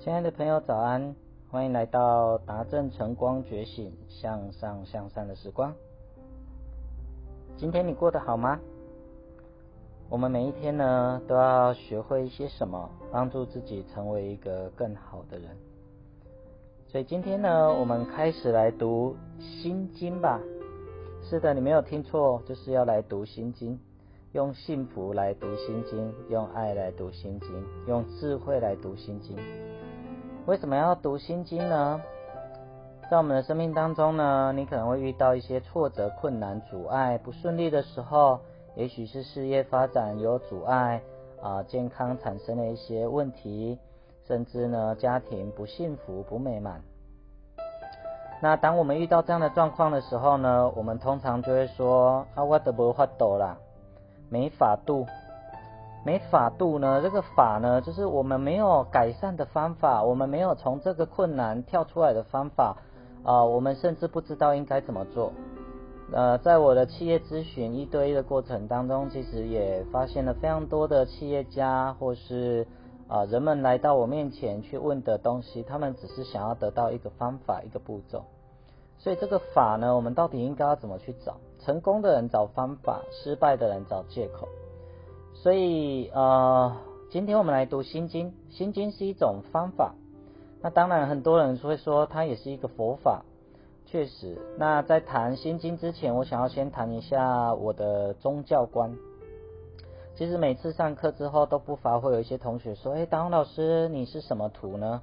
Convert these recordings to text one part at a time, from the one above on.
亲爱的朋友，早安！欢迎来到达正晨光觉醒向上向善的时光。今天你过得好吗？我们每一天呢，都要学会一些什么，帮助自己成为一个更好的人。所以今天呢，我们开始来读心经吧。是的，你没有听错，就是要来读心经。用幸福来读心经，用爱来读心经，用智慧来读心经。为什么要读心经呢？在我们的生命当中呢，你可能会遇到一些挫折、困难、阻碍、不顺利的时候，也许是事业发展有阻碍啊，健康产生了一些问题，甚至呢家庭不幸福、不美满。那当我们遇到这样的状况的时候呢，我们通常就会说啊，我都无法度啦。没法度，没法度呢？这个法呢，就是我们没有改善的方法，我们没有从这个困难跳出来的方法啊，我们甚至不知道应该怎么做。呃，在我的企业咨询一对一的过程当中，其实也发现了非常多的企业家或是啊人们来到我面前去问的东西，他们只是想要得到一个方法，一个步骤。所以这个法呢，我们到底应该要怎么去找？成功的人找方法，失败的人找借口。所以呃，今天我们来读心经，心经是一种方法。那当然，很多人会说它也是一个佛法，确实。那在谈心经之前，我想要先谈一下我的宗教观。其实每次上课之后，都不乏会有一些同学说：“哎，达老师，你是什么徒呢？”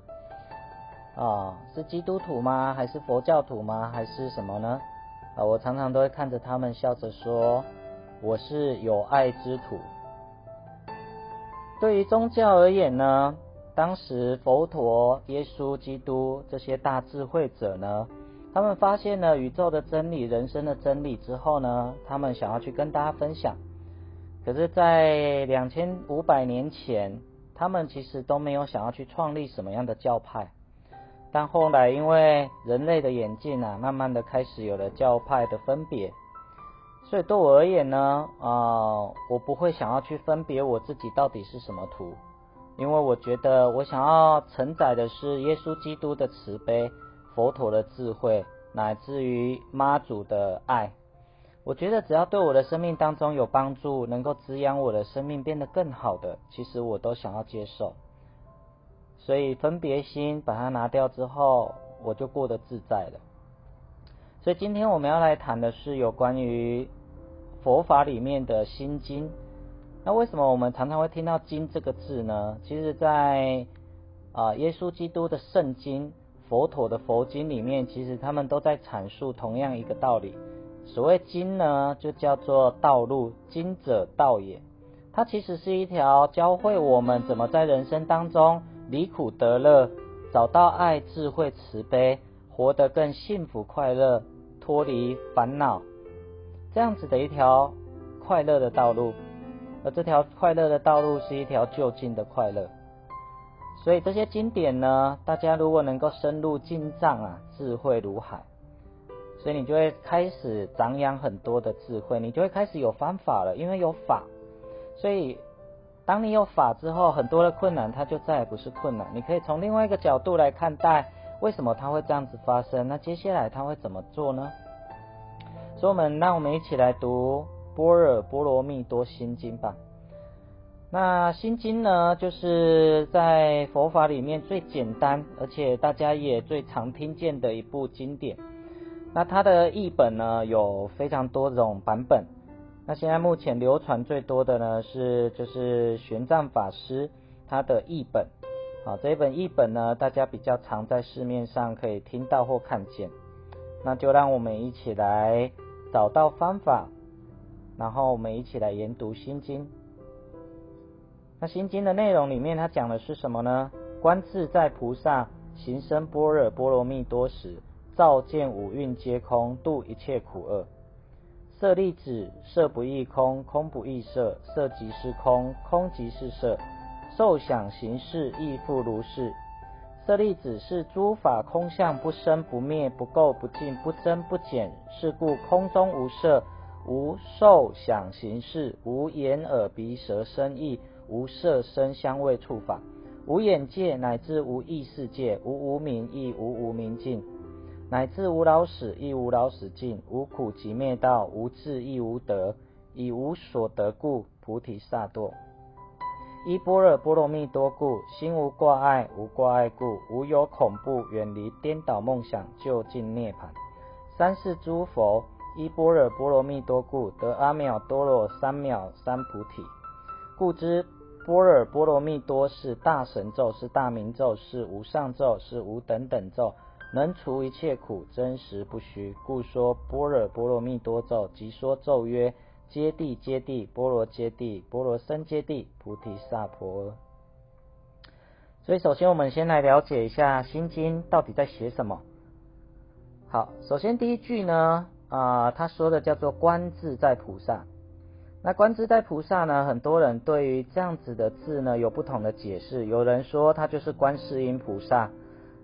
啊，是基督徒吗？还是佛教徒吗？还是什么呢？啊，我常常都会看着他们笑着说：“我是有爱之徒。”对于宗教而言呢，当时佛陀、耶稣基督这些大智慧者呢，他们发现了宇宙的真理、人生的真理之后呢，他们想要去跟大家分享。可是，在两千五百年前，他们其实都没有想要去创立什么样的教派。但后来，因为人类的演进啊，慢慢的开始有了教派的分别，所以对我而言呢，啊，我不会想要去分别我自己到底是什么图，因为我觉得我想要承载的是耶稣基督的慈悲、佛陀的智慧，乃至于妈祖的爱。我觉得只要对我的生命当中有帮助，能够滋养我的生命变得更好的，其实我都想要接受。所以分别心把它拿掉之后，我就过得自在了。所以今天我们要来谈的是有关于佛法里面的心经。那为什么我们常常会听到“经”这个字呢？其实，在啊耶稣基督的圣经、佛陀的佛经里面，其实他们都在阐述同样一个道理。所谓经呢，就叫做道路，经者道也。它其实是一条教会我们怎么在人生当中。离苦得乐，找到爱、智慧、慈悲，活得更幸福快乐，脱离烦恼，这样子的一条快乐的道路。而这条快乐的道路是一条就近的快乐。所以这些经典呢，大家如果能够深入进藏啊，智慧如海，所以你就会开始长养很多的智慧，你就会开始有方法了，因为有法，所以。当你有法之后，很多的困难它就再也不是困难。你可以从另外一个角度来看待，为什么它会这样子发生？那接下来它会怎么做呢？所以，我们让我们一起来读《般若波罗蜜多心经》吧。那心经呢，就是在佛法里面最简单，而且大家也最常听见的一部经典。那它的译本呢，有非常多种版本。那现在目前流传最多的呢是就是玄奘法师他的译本，啊这一本译本呢大家比较常在市面上可以听到或看见，那就让我们一起来找到方法，然后我们一起来研读心经。那心经的内容里面它讲的是什么呢？观自在菩萨行深般若波罗蜜多时，照见五蕴皆空，度一切苦厄。色利子，色不异空，空不异色，色即是空，空即是色。受想行识亦复如是。色粒子是诸法空相，不生不灭，不垢不净，不增不减。是故空中无色，无受想行识，无眼耳鼻舌身意，无色声香味触法。无眼界乃至无意识界，无无明亦无无明尽，乃至无老死亦无老死尽，无苦集灭道，无智亦无得，以无所得故，菩提萨埵。依般若波罗蜜多故，心无挂碍，无挂碍故，无有恐怖，远离颠倒梦想，就近涅槃。三世诸佛依般若波罗蜜多故，得阿耨多罗三藐三菩提。故知般若波罗蜜多是大神咒，是大明咒，是无上咒，是无等等咒，能除一切苦，真实不虚。故说般若波罗蜜多咒，即说咒曰。揭谛揭谛，波罗揭谛，波罗僧揭谛，菩提萨婆诃。所以，首先我们先来了解一下《心经》到底在写什么。好，首先第一句呢，啊，他说的叫做观自在菩萨。那观自在菩萨呢，很多人对于这样子的字呢有不同的解释。有人说他就是观世音菩萨，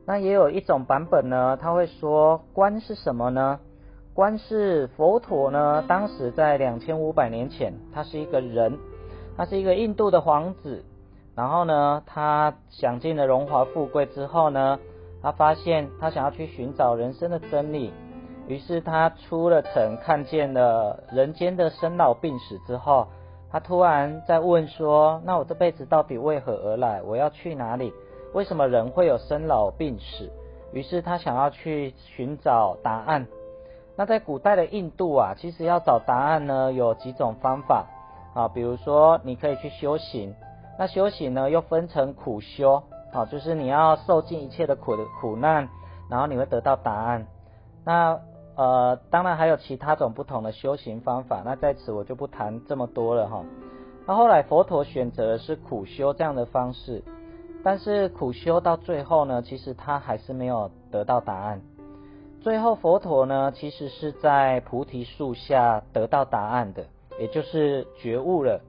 那也有一种版本呢，他会说观是什么呢？观世佛陀呢，当时在两千五百年前，他是一个人，他是一个印度的皇子。然后呢，他享尽了荣华富贵之后呢，他发现他想要去寻找人生的真理。于是他出了城，看见了人间的生老病死之后，他突然在问说：“那我这辈子到底为何而来？我要去哪里？为什么人会有生老病死？”于是他想要去寻找答案。那在古代的印度啊，其实要找答案呢，有几种方法啊，比如说你可以去修行，那修行呢又分成苦修啊，就是你要受尽一切的苦的苦难，然后你会得到答案。那呃，当然还有其他种不同的修行方法，那在此我就不谈这么多了哈。那后来佛陀选择的是苦修这样的方式，但是苦修到最后呢，其实他还是没有得到答案。最后，佛陀呢，其实是在菩提树下得到答案的，也就是觉悟了。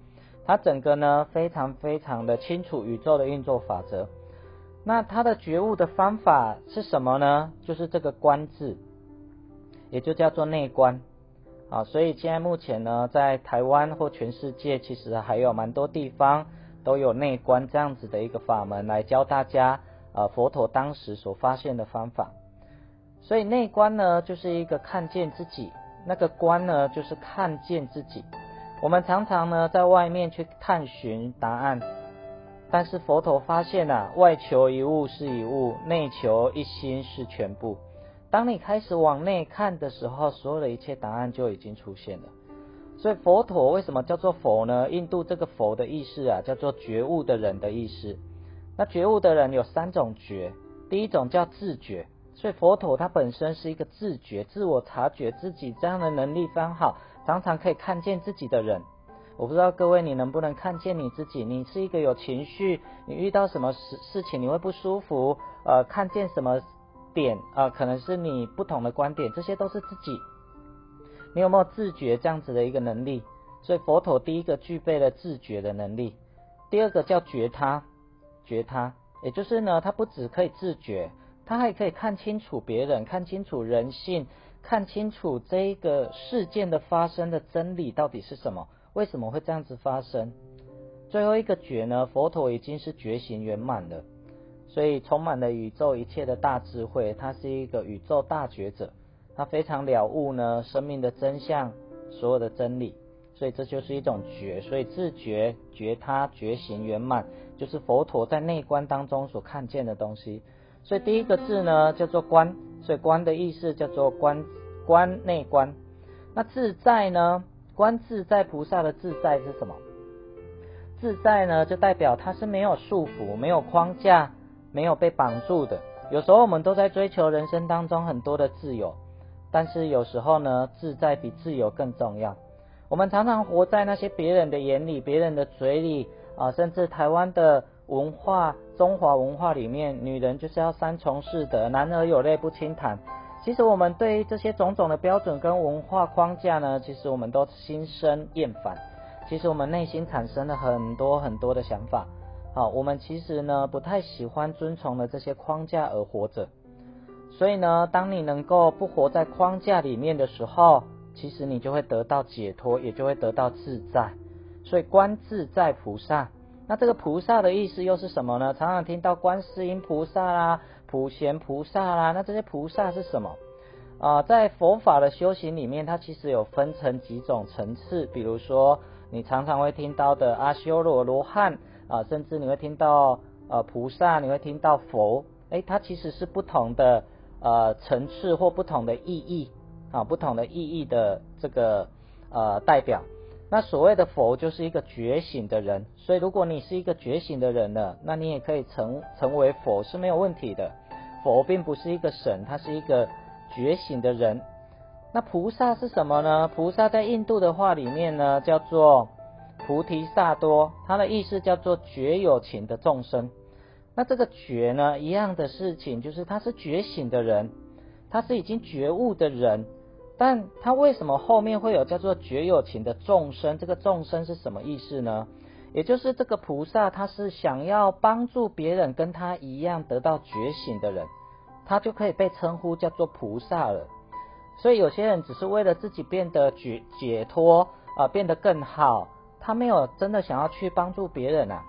他整个呢，非常非常的清楚宇宙的运作法则。那他的觉悟的方法是什么呢？就是这个观字，也就叫做内观啊。所以现在目前呢，在台湾或全世界，其实还有蛮多地方都有内观这样子的一个法门，来教大家呃佛陀当时所发现的方法。所以内观呢，就是一个看见自己；那个观呢，就是看见自己。我们常常呢，在外面去探寻答案，但是佛陀发现啊，外求一物是一物，内求一心是全部。当你开始往内看的时候，所有的一切答案就已经出现了。所以佛陀为什么叫做佛呢？印度这个佛的意思啊，叫做觉悟的人的意思。那觉悟的人有三种觉，第一种叫自觉。所以佛陀他本身是一个自觉、自我察觉自己这样的能力非常好，常常可以看见自己的人。我不知道各位你能不能看见你自己？你是一个有情绪，你遇到什么事事情你会不舒服？呃，看见什么点啊？可能是你不同的观点，这些都是自己。你有没有自觉这样子的一个能力？所以佛陀第一个具备了自觉的能力，第二个叫觉他，觉他，也就是呢，他不只可以自觉。他还可以看清楚别人，看清楚人性，看清楚这个事件的发生的真理到底是什么？为什么会这样子发生？最后一个觉呢？佛陀已经是觉醒圆满了，所以充满了宇宙一切的大智慧。他是一个宇宙大觉者，他非常了悟呢生命的真相，所有的真理。所以这就是一种觉，所以自觉觉他觉醒圆满，就是佛陀在内观当中所看见的东西。所以第一个字呢叫做观，所以观的意思叫做观观内观。那自在呢？观自在菩萨的自在是什么？自在呢就代表它是没有束缚、没有框架、没有被绑住的。有时候我们都在追求人生当中很多的自由，但是有时候呢自在比自由更重要。我们常常活在那些别人的眼里、别人的嘴里啊，甚至台湾的。文化，中华文化里面，女人就是要三从四德，男儿有泪不轻弹。其实我们对于这些种种的标准跟文化框架呢，其实我们都心生厌烦。其实我们内心产生了很多很多的想法。好，我们其实呢不太喜欢遵从了这些框架而活着。所以呢，当你能够不活在框架里面的时候，其实你就会得到解脱，也就会得到自在。所以观自在菩萨。那这个菩萨的意思又是什么呢？常常听到观世音菩萨啦、普贤菩萨啦，那这些菩萨是什么？啊，在佛法的修行里面，它其实有分成几种层次，比如说你常常会听到的阿修罗罗汉啊，甚至你会听到呃菩萨，你会听到佛，哎，它其实是不同的呃层次或不同的意义啊，不同的意义的这个呃代表。那所谓的佛就是一个觉醒的人，所以如果你是一个觉醒的人呢，那你也可以成成为佛是没有问题的。佛并不是一个神，它是一个觉醒的人。那菩萨是什么呢？菩萨在印度的话里面呢，叫做菩提萨多，它的意思叫做觉有情的众生。那这个觉呢，一样的事情就是他是觉醒的人，他是已经觉悟的人。但他为什么后面会有叫做绝有情的众生？这个众生是什么意思呢？也就是这个菩萨，他是想要帮助别人跟他一样得到觉醒的人，他就可以被称呼叫做菩萨了。所以有些人只是为了自己变得解解脱啊，变得更好，他没有真的想要去帮助别人啊。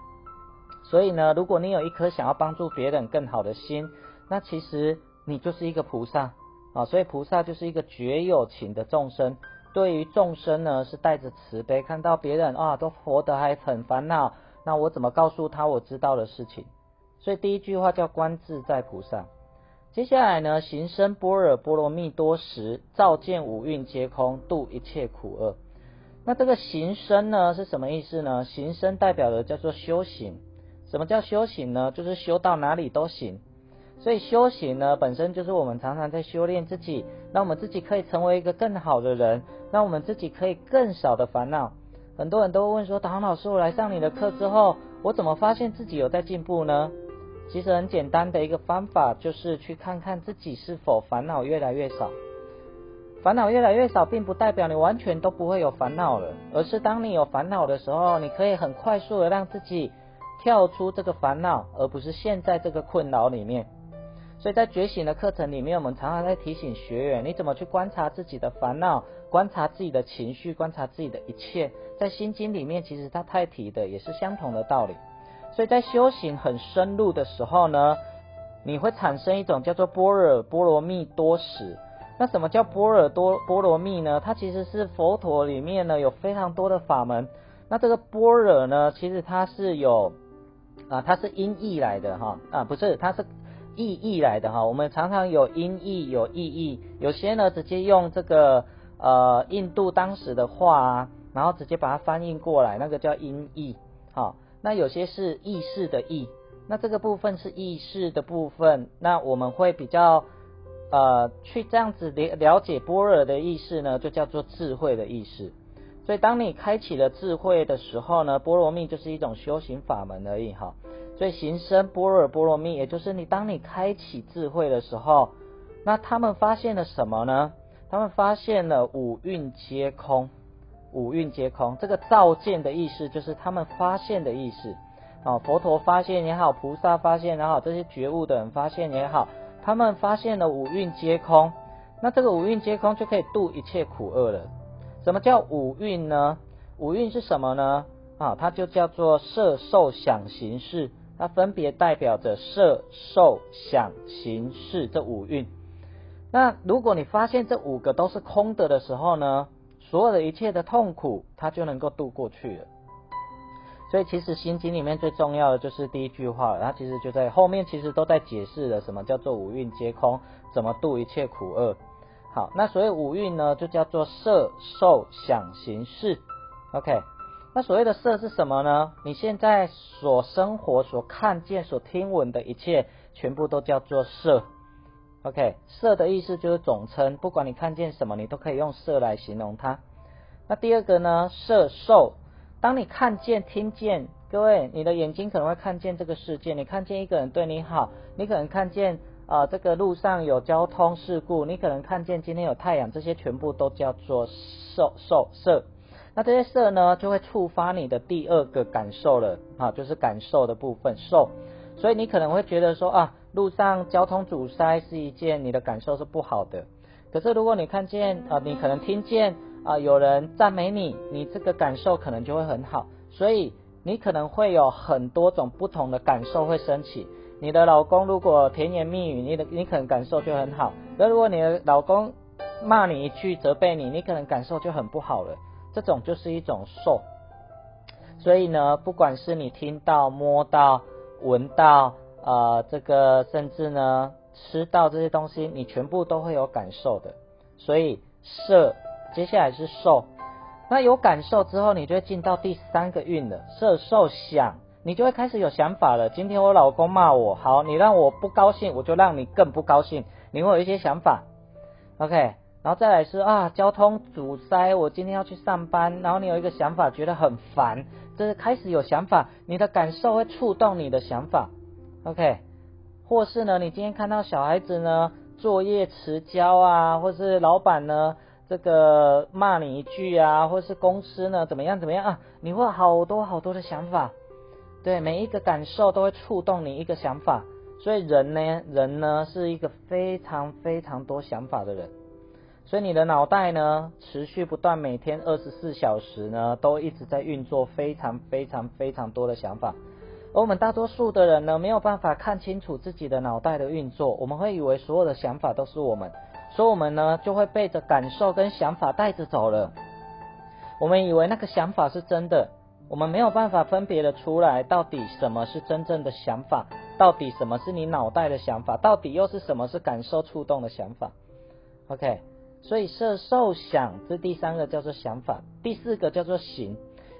所以呢，如果你有一颗想要帮助别人更好的心，那其实你就是一个菩萨。啊，所以菩萨就是一个绝有情的众生，对于众生呢是带着慈悲，看到别人啊都活得还很烦恼，那我怎么告诉他我知道的事情？所以第一句话叫观自在菩萨。接下来呢，行深般若波罗蜜多时，照见五蕴皆空，度一切苦厄。那这个行深呢是什么意思呢？行深代表的叫做修行。什么叫修行呢？就是修到哪里都行。所以修行呢，本身就是我们常常在修炼自己，让我们自己可以成为一个更好的人，让我们自己可以更少的烦恼。很多人都会问说，唐老师，我来上你的课之后，我怎么发现自己有在进步呢？其实很简单的一个方法，就是去看看自己是否烦恼越来越少。烦恼越来越少，并不代表你完全都不会有烦恼了，而是当你有烦恼的时候，你可以很快速的让自己跳出这个烦恼，而不是陷在这个困扰里面。所以在觉醒的课程里面，我们常常在提醒学员，你怎么去观察自己的烦恼，观察自己的情绪，观察自己的一切。在心经里面，其实它太提的也是相同的道理。所以在修行很深入的时候呢，你会产生一种叫做波若波罗蜜多时。那什么叫波若多波罗蜜呢？它其实是佛陀里面呢有非常多的法门。那这个波若呢，其实它是有啊，它是音译来的哈啊，不是，它是。意义来的哈，我们常常有音译有意义，有些呢直接用这个呃印度当时的话啊，然后直接把它翻译过来，那个叫音译，好，那有些是意识的意，那这个部分是意识的部分，那我们会比较呃去这样子了了解般若的意思呢，就叫做智慧的意思。所以当你开启了智慧的时候呢，波罗蜜就是一种修行法门而已哈。所以行深般若波罗蜜，也就是你当你开启智慧的时候，那他们发现了什么呢？他们发现了五蕴皆空，五蕴皆空。这个照见的意思就是他们发现的意思。啊，佛陀发现也好，菩萨发现也好，这些觉悟的人发现也好，他们发现了五蕴皆空。那这个五蕴皆空就可以度一切苦厄了。什么叫五蕴呢？五蕴是什么呢？啊，它就叫做色、受、想、行、识。它分别代表着色、受、想、行、识这五蕴。那如果你发现这五个都是空的的时候呢，所有的一切的痛苦，它就能够度过去了。所以其实心经里面最重要的就是第一句话，它其实就在后面，其实都在解释了什么叫做五蕴皆空，怎么度一切苦厄。好，那所以五蕴呢，就叫做色、受、想、行、识。OK。那所谓的色是什么呢？你现在所生活、所看见、所听闻的一切，全部都叫做色。OK，色的意思就是总称，不管你看见什么，你都可以用色来形容它。那第二个呢？色受，当你看见、听见，各位，你的眼睛可能会看见这个世界，你看见一个人对你好，你可能看见啊这个路上有交通事故，你可能看见今天有太阳，这些全部都叫做受受色。那这些色呢，就会触发你的第二个感受了啊，就是感受的部分受。所以你可能会觉得说啊，路上交通阻塞是一件你的感受是不好的。可是如果你看见啊，你可能听见啊有人赞美你，你这个感受可能就会很好。所以你可能会有很多种不同的感受会升起。你的老公如果甜言蜜语，你的你可能感受就很好；那如果你的老公骂你一句，责备你，你可能感受就很不好了。这种就是一种受。所以呢，不管是你听到、摸到、闻到，呃，这个甚至呢吃到这些东西，你全部都会有感受的。所以色，接下来是受。那有感受之后，你就会进到第三个运了，色受想，你就会开始有想法了。今天我老公骂我，好，你让我不高兴，我就让你更不高兴。你会有一些想法，OK，然后再来是啊，交通阻塞，我今天要去上班，然后你有一个想法，觉得很烦，就是开始有想法，你的感受会触动你的想法，OK，或是呢，你今天看到小孩子呢作业迟交啊，或是老板呢？这个骂你一句啊，或是公司呢怎么样怎么样啊？你会好多好多的想法，对每一个感受都会触动你一个想法，所以人呢，人呢是一个非常非常多想法的人，所以你的脑袋呢持续不断，每天二十四小时呢都一直在运作非常非常非常多的想法，而我们大多数的人呢没有办法看清楚自己的脑袋的运作，我们会以为所有的想法都是我们。所以，我们呢就会被着感受跟想法带着走了。我们以为那个想法是真的，我们没有办法分别的出来，到底什么是真正的想法，到底什么是你脑袋的想法，到底又是什么是感受触动的想法。OK，所以色受想这第三个叫做想法，第四个叫做行，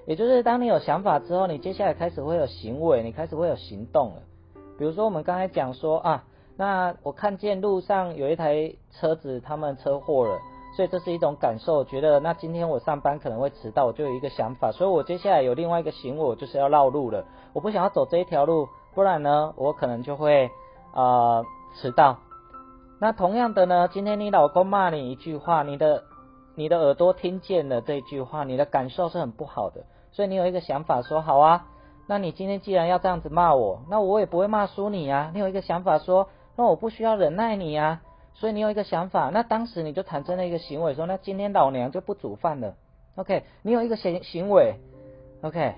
也就是当你有想法之后，你接下来开始会有行为，你开始会有行动了。比如说，我们刚才讲说啊。那我看见路上有一台车子，他们车祸了，所以这是一种感受，觉得那今天我上班可能会迟到，我就有一个想法，所以我接下来有另外一个行为，我就是要绕路了，我不想要走这一条路，不然呢，我可能就会呃迟到。那同样的呢，今天你老公骂你一句话，你的你的耳朵听见了这句话，你的感受是很不好的，所以你有一个想法说好啊，那你今天既然要这样子骂我，那我也不会骂输你啊，你有一个想法说。那我不需要忍耐你呀，所以你有一个想法，那当时你就产生了一个行为，说那今天老娘就不煮饭了。OK，你有一个行行为，OK，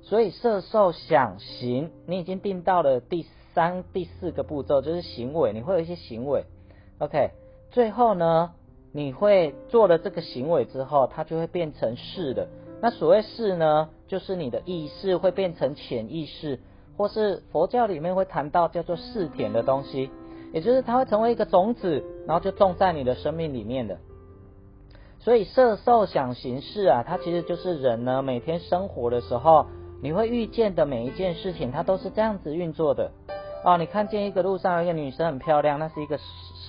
所以色受想行，你已经定到了第三、第四个步骤，就是行为，你会有一些行为，OK，最后呢，你会做了这个行为之后，它就会变成事的。那所谓事呢，就是你的意识会变成潜意识，或是佛教里面会谈到叫做是田的东西。也就是它会成为一个种子，然后就种在你的生命里面的。所以色受想行识啊，它其实就是人呢每天生活的时候，你会遇见的每一件事情，它都是这样子运作的。哦，你看见一个路上一个女生很漂亮，那是一个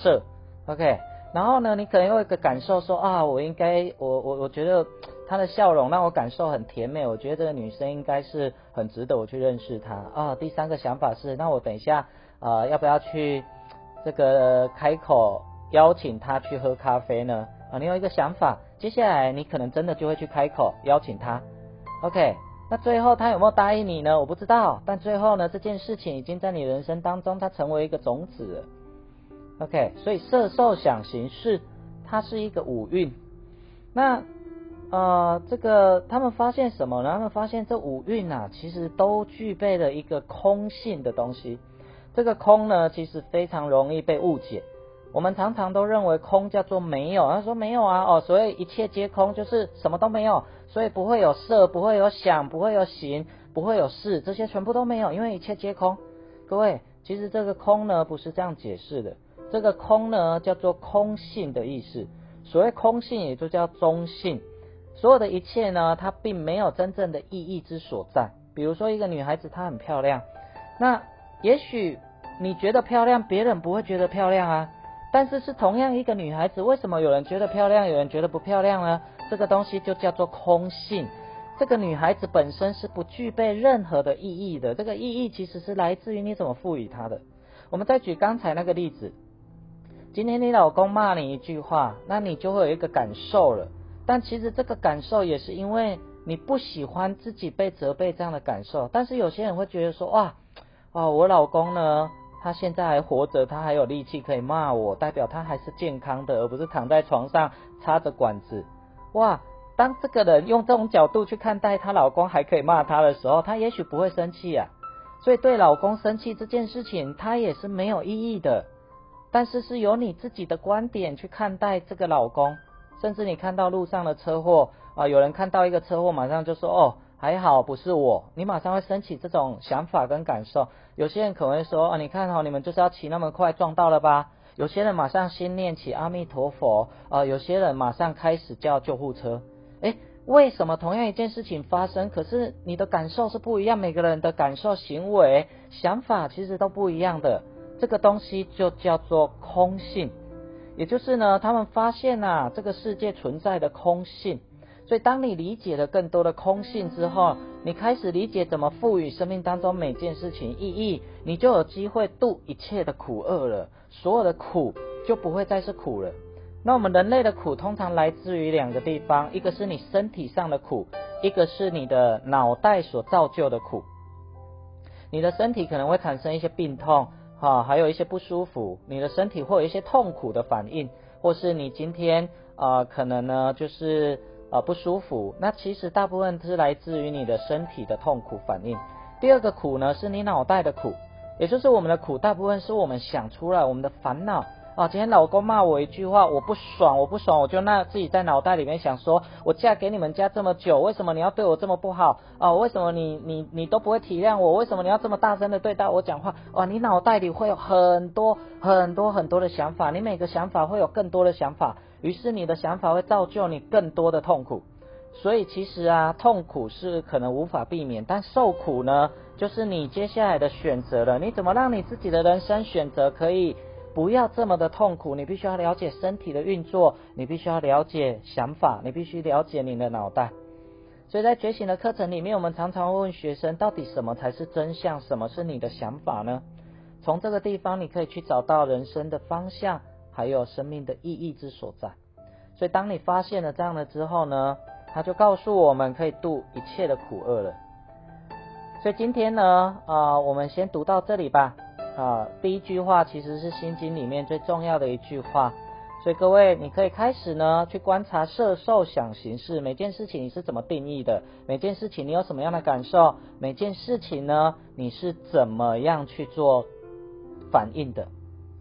色，OK。然后呢，你可能有一个感受说啊，我应该，我我我觉得她的笑容让我感受很甜美，我觉得这个女生应该是很值得我去认识她啊。第三个想法是，那我等一下啊，要不要去？这个开口邀请她去喝咖啡呢？啊，你有一个想法，接下来你可能真的就会去开口邀请她。OK，那最后他有没有答应你呢？我不知道，但最后呢，这件事情已经在你人生当中，它成为一个种子。OK，所以色受想行识，它是一个五蕴。那呃，这个他们发现什么？呢？他们发现这五蕴啊，其实都具备了一个空性的东西。这个空呢，其实非常容易被误解。我们常常都认为空叫做没有，他说没有啊，哦，所以一切皆空，就是什么都没有，所以不会有色，不会有想，不会有行，不会有事，这些全部都没有，因为一切皆空。各位，其实这个空呢，不是这样解释的。这个空呢，叫做空性的意思。所谓空性，也就叫中性。所有的一切呢，它并没有真正的意义之所在。比如说，一个女孩子她很漂亮，那。也许你觉得漂亮，别人不会觉得漂亮啊。但是是同样一个女孩子，为什么有人觉得漂亮，有人觉得不漂亮呢？这个东西就叫做空性。这个女孩子本身是不具备任何的意义的，这个意义其实是来自于你怎么赋予她的。我们再举刚才那个例子，今天你老公骂你一句话，那你就会有一个感受了。但其实这个感受也是因为你不喜欢自己被责备这样的感受。但是有些人会觉得说，哇。哦，我老公呢？他现在还活着，他还有力气可以骂我，代表他还是健康的，而不是躺在床上插着管子。哇！当这个人用这种角度去看待她老公还可以骂她的时候，她也许不会生气啊。所以对老公生气这件事情，她也是没有意义的。但是是由你自己的观点去看待这个老公，甚至你看到路上的车祸啊，有人看到一个车祸，马上就说哦还好不是我，你马上会升起这种想法跟感受。有些人可能会说啊，你看哦，你们就是要骑那么快撞到了吧？有些人马上心念起阿弥陀佛啊，有些人马上开始叫救护车。诶，为什么同样一件事情发生，可是你的感受是不一样？每个人的感受、行为、想法其实都不一样的。这个东西就叫做空性，也就是呢，他们发现呐，这个世界存在的空性。所以，当你理解了更多的空性之后，你开始理解怎么赋予生命当中每件事情意义，你就有机会度一切的苦厄了。所有的苦就不会再是苦了。那我们人类的苦通常来自于两个地方，一个是你身体上的苦，一个是你的脑袋所造就的苦。你的身体可能会产生一些病痛，啊，还有一些不舒服。你的身体会有一些痛苦的反应，或是你今天啊，可能呢就是啊不舒服。那其实大部分是来自于你的身体的痛苦反应。第二个苦呢，是你脑袋的苦。也就是我们的苦，大部分是我们想出来，我们的烦恼啊。今天老公骂我一句话，我不爽，我不爽，我就那自己在脑袋里面想说，我嫁给你们家这么久，为什么你要对我这么不好啊？为什么你你你都不会体谅我？为什么你要这么大声的对待我讲话？哇，你脑袋里会有很多很多很多的想法，你每个想法会有更多的想法，于是你的想法会造就你更多的痛苦。所以其实啊，痛苦是可能无法避免，但受苦呢，就是你接下来的选择了。你怎么让你自己的人生选择可以不要这么的痛苦？你必须要了解身体的运作，你必须要了解想法，你必须了解你的脑袋。所以在觉醒的课程里面，我们常常问学生，到底什么才是真相？什么是你的想法呢？从这个地方，你可以去找到人生的方向，还有生命的意义之所在。所以当你发现了这样的之后呢？他就告诉我们可以度一切的苦厄了。所以今天呢，啊，我们先读到这里吧。啊，第一句话其实是心经里面最重要的一句话。所以各位，你可以开始呢去观察色受想行识，每件事情你是怎么定义的？每件事情你有什么样的感受？每件事情呢，你是怎么样去做反应的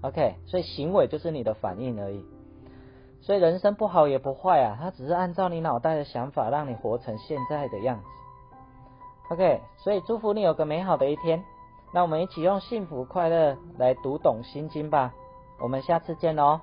？OK，所以行为就是你的反应而已。所以人生不好也不坏啊，它只是按照你脑袋的想法，让你活成现在的样子。OK，所以祝福你有个美好的一天。那我们一起用幸福快乐来读懂心经吧。我们下次见喽。